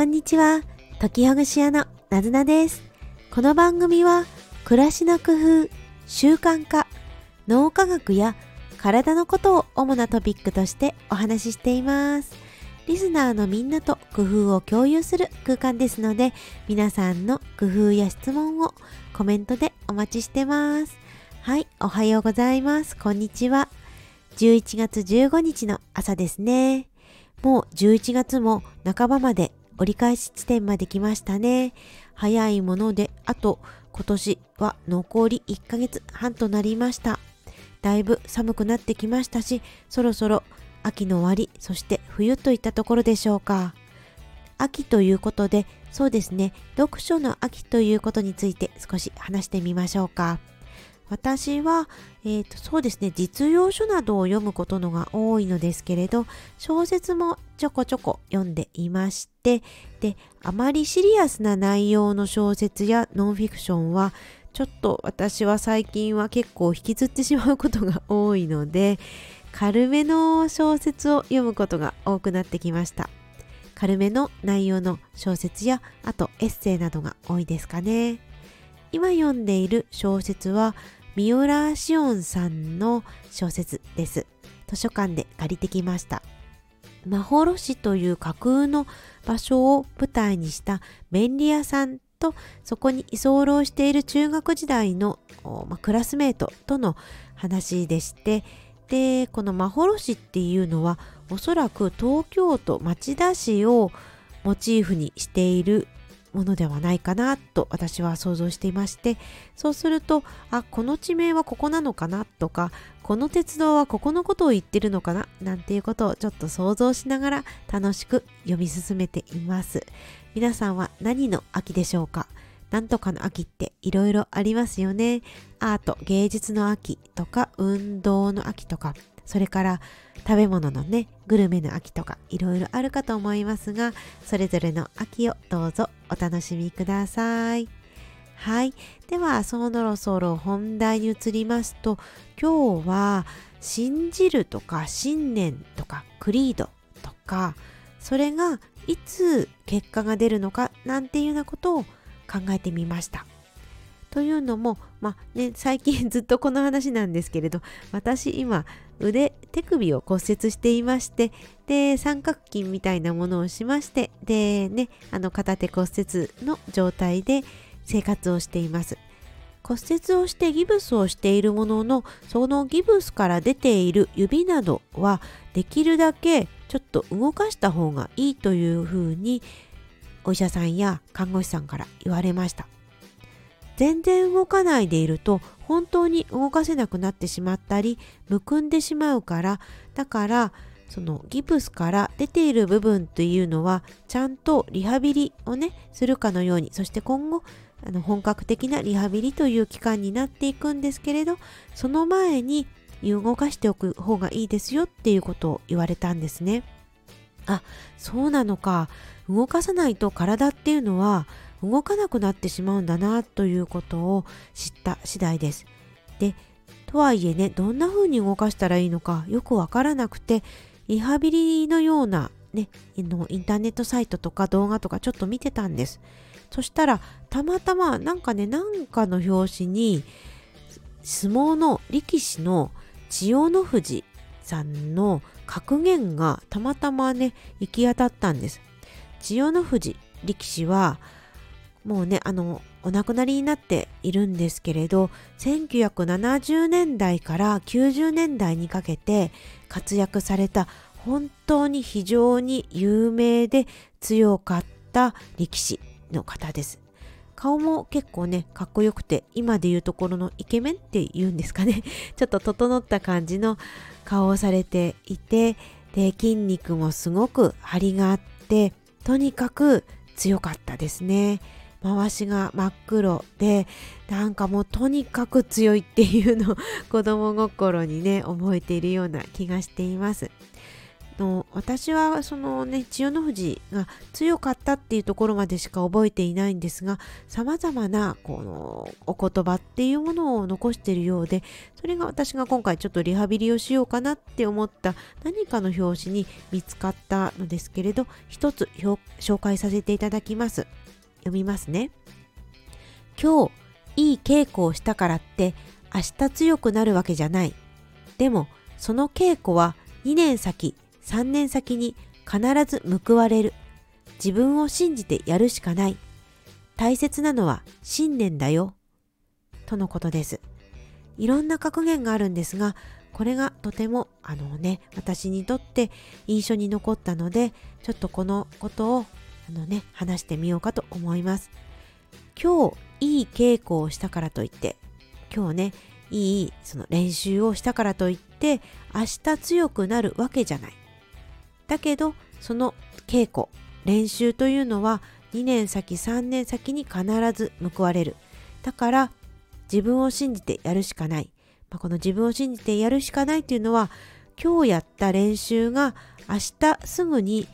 こんにちは。時ほぐし屋のなずなです。この番組は、暮らしの工夫、習慣化、脳科学や体のことを主なトピックとしてお話ししています。リスナーのみんなと工夫を共有する空間ですので、皆さんの工夫や質問をコメントでお待ちしてます。はい、おはようございます。こんにちは。11月15日の朝ですね。もう11月も半ばまで折り返し地点まで来ましたね。早いもので、あと今年は残り1ヶ月半となりました。だいぶ寒くなってきましたし、そろそろ秋の終わり、そして冬といったところでしょうか。秋ということで、そうですね、読書の秋ということについて少し話してみましょうか。私は、えーと、そうですね実用書などを読むことのが多いのですけれど小説もちょこちょこ読んでいましてであまりシリアスな内容の小説やノンフィクションはちょっと私は最近は結構引きずってしまうことが多いので軽めの小説を読むことが多くなってきました。軽めの内容の小説やあとエッセイなどが多いですかね。今読んでいる小説は三浦紫音さんの小説です。図書館で借りてきました。まほろしという架空の場所を舞台にした便利屋さんとそこに居候している中学時代の、まクラスメートとの話でしてでこのまほろしっていうのはおそらく東京都町田市をモチーフにしているものではないかなと私は想像していましてそうするとあこの地名はここなのかなとかこの鉄道はここのことを言ってるのかななんていうことをちょっと想像しながら楽しく読み進めています。皆さんは何の秋でしょうか？なんとかの秋っていろいろありますよね。アート芸術の秋とか運動の秋とか。それから食べ物のねグルメの秋とかいろいろあるかと思いますがそれぞれの秋をどうぞお楽しみください。はい。ではそろそろ本題に移りますと今日は信じるとか信念とかクリードとかそれがいつ結果が出るのかなんていうようなことを考えてみました。というのも、まあね、最近ずっとこの話なんですけれど私今腕手首を骨折していましてで三角筋みたいなものをしましてでねあの片手骨折の状態で生活をしています。骨折をしてギブスをしているもののそのギブスから出ている指などはできるだけちょっと動かした方がいいというふうにお医者さんや看護師さんから言われました。全然動かないでいると本当に動かせなくなってしまったりむくんでしまうからだからそのギプスから出ている部分というのはちゃんとリハビリをねするかのようにそして今後あの本格的なリハビリという期間になっていくんですけれどその前に動かしておく方がいいですよっていうことを言われたんですね。あそうなのか動かさないと体っていうのは動かなくなってしまうんだなということを知った次第です。でとはいえねどんな風に動かしたらいいのかよくわからなくてリハビリのようなねのインターネットサイトとか動画とかちょっと見てたんです。そしたらたまたまなんかねなんかの表紙に相撲の力士の千代の富士さんの格言がたまたまね行き当たったんです。千代の富士力士はもうねあのお亡くなりになっているんですけれど1970年代から90年代にかけて活躍された本当に非常に有名で強かった力士の方です。顔も結構ねかっこよくて今でいうところのイケメンっていうんですかね ちょっと整った感じの顔をされていてで筋肉もすごく張りがあってとにかく強かったですね。回しが真っ黒でなんかもうとにかく強いっていうのを子供心にね覚えているような気がしていますの私はそのね千代の富士が強かったっていうところまでしか覚えていないんですがさまざまなこのお言葉っていうものを残しているようでそれが私が今回ちょっとリハビリをしようかなって思った何かの表紙に見つかったのですけれど一つ紹介させていただきます。読みますね。今日いい稽古をしたからって明日強くなるわけじゃない。でもその稽古は2年先3年先に必ず報われる。自分を信じてやるしかない。大切なのは信念だよ。とのことです。いろんな格言があるんですが、これがとてもあのね、私にとって印象に残ったので、ちょっとこのことをあのね、話してみようかと思います。今日いい稽古をしたからといって、今日ね、いいその練習をしたからといって明日強くなるわけじゃない。だけどその稽古練習というのは2年先3年先に必ず報われる。だから自分を信じてやるしかない、まあ、この自分を信じてやるしかないというのは今日やった練習が明日すぐに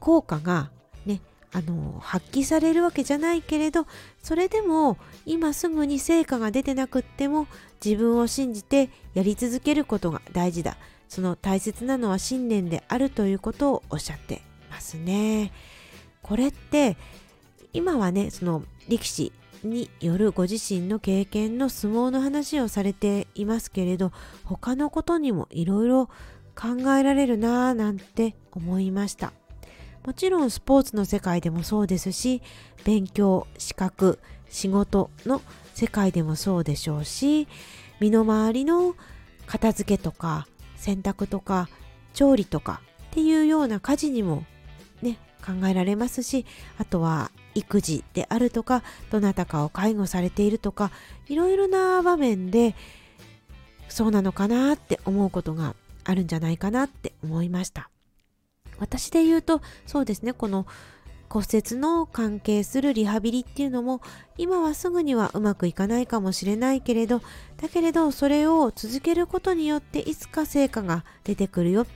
効果がねあの発揮されるわけじゃないけれどそれでも今すぐに成果が出てなくっても自分を信じてやり続けることが大事だ。その大切なのは信念であるということをおっしゃってますね。これって今はねその力士によるご自身の経験の相撲の話をされていますけれど他のことにもいろいろ考えられるなぁなんて思いましたもちろんスポーツの世界でもそうですし勉強資格仕事の世界でもそうでしょうし身の回りの片付けとか洗濯とか調理とかっていうような家事にもね考えられますしあとは育児であるとかどなたかを介護されているとかいろいろな場面でそうなのかなって思うことがあるんじゃないかなって思いました。私で言うとそうですねこの骨折の関係するリハビリっていうのも今はすぐにはうまくいかないかもしれないけれどだけれどそれを続けることによっていつか成果が出てくるよ。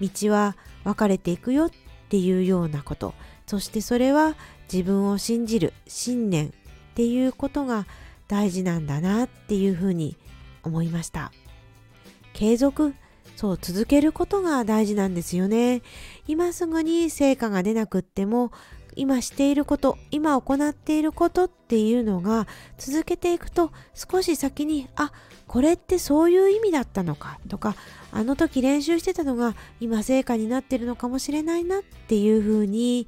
道は分かれていくよっていうようなこと。そしてそれは自分を信じる信念っていうことが大事なんだなっていうふうに思いました。継続そう続けることが大事なんですよね。今すぐに成果が出なくっても今していること今行っていることっていうのが続けていくと少し先にあこれってそういう意味だったのかとかあの時練習してたのが今成果になってるのかもしれないなっていうふうに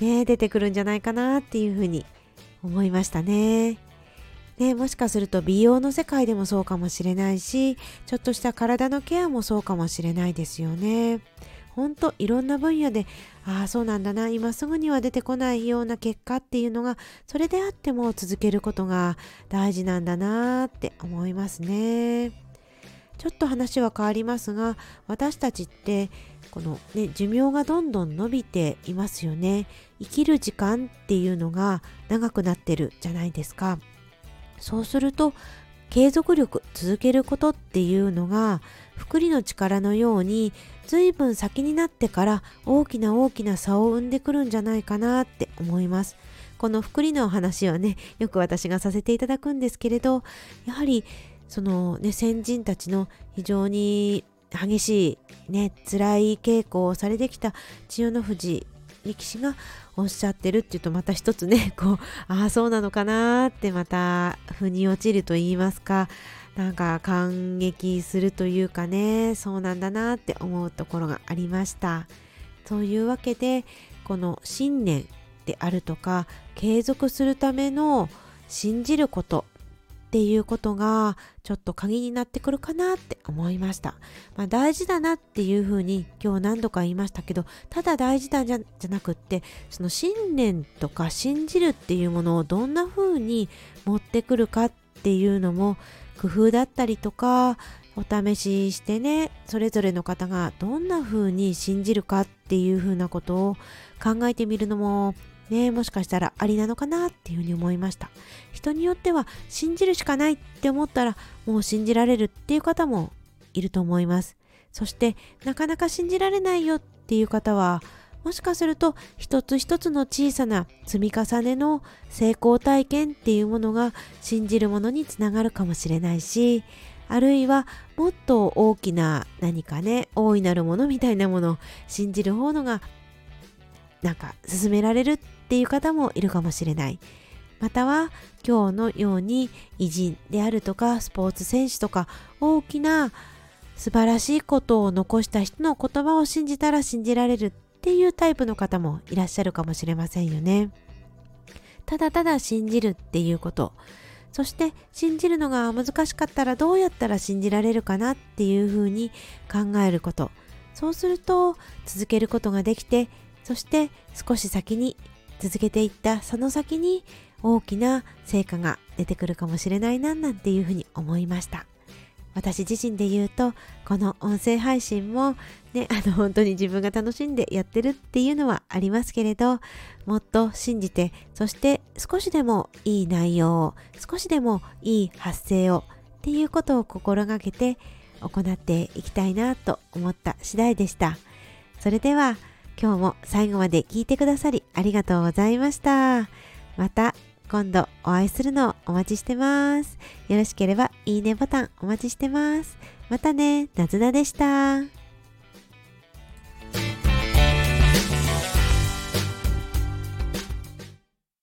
ね出てくるんじゃないかなっていうふうに思いましたね。ね、もしかすると美容の世界でもそうかもしれないしちょっとした体のケアもそうかもしれないですよね。ほんといろんな分野でああそうなんだな今すぐには出てこないような結果っていうのがそれであっても続けることが大事なんだなって思いますね。ちょっと話は変わりますが私たちってこのね寿命がどんどん伸びていますよね生きる時間っていうのが長くなってるじゃないですかそうすると継続力続けることっていうのが福利の力のように随分先になってから大きな大きな差を生んでくるんじゃないかなって思います。この福利の話はねよく私がさせていただくんですけれどやはりそのね先人たちの非常に激しいね辛い稽古をされてきた千代の富士力士がおっしゃってるっていうとまた一つねこうああそうなのかなってまた腑に落ちると言いますかなんか感激するというかねそうなんだなって思うところがありましたそういうわけでこの信念であるとか継続するための信じることっていうことがちょっと鍵になってくるかなって思いました。まあ、大事だなっていうふうに今日何度か言いましたけどただ大事だじゃじゃなくってその信念とか信じるっていうものをどんな風に持ってくるかっていうのも工夫だったりとかお試ししてねそれぞれの方がどんな風に信じるかっていう風なことを考えてみるのもねもしかしたらありなのかなっていうふうに思いました。人によっては信じるしかないって思ったらもう信じられるっていう方もいると思います。そしてなかなか信じられないよっていう方はもしかすると一つ一つの小さな積み重ねの成功体験っていうものが信じるものにつながるかもしれないしあるいはもっと大きな何かね大いなるものみたいなものを信じる方のがなんか進められるっていう方もいるかもしれない。または今日のように偉人であるとかスポーツ選手とか大きな素晴らしいことを残した人の言葉を信じたら信じられるっていうタイプの方もいらっしゃるかもしれませんよね。ただただ信じるっていうこと。そして信じるのが難しかったらどうやったら信じられるかなっていうふうに考えること。そうすると続けることができてそして少し先に続けていったその先に大きな成果が出てくるかもしれないななんていうふうに思いました。私自身で言うとこの音声配信もね あの本当に自分が楽しんでやってるっていうのはありますけれどもっと信じてそして少しでもいい内容を少しでもいい発声をっていうことを心がけて行っていきたいなと思った次第でしたそれでは今日も最後まで聞いてくださりありがとうございました。また今度お会いするのをお待ちしてます。よろしければいいねボタンお待ちしてます。またね、なずなでした。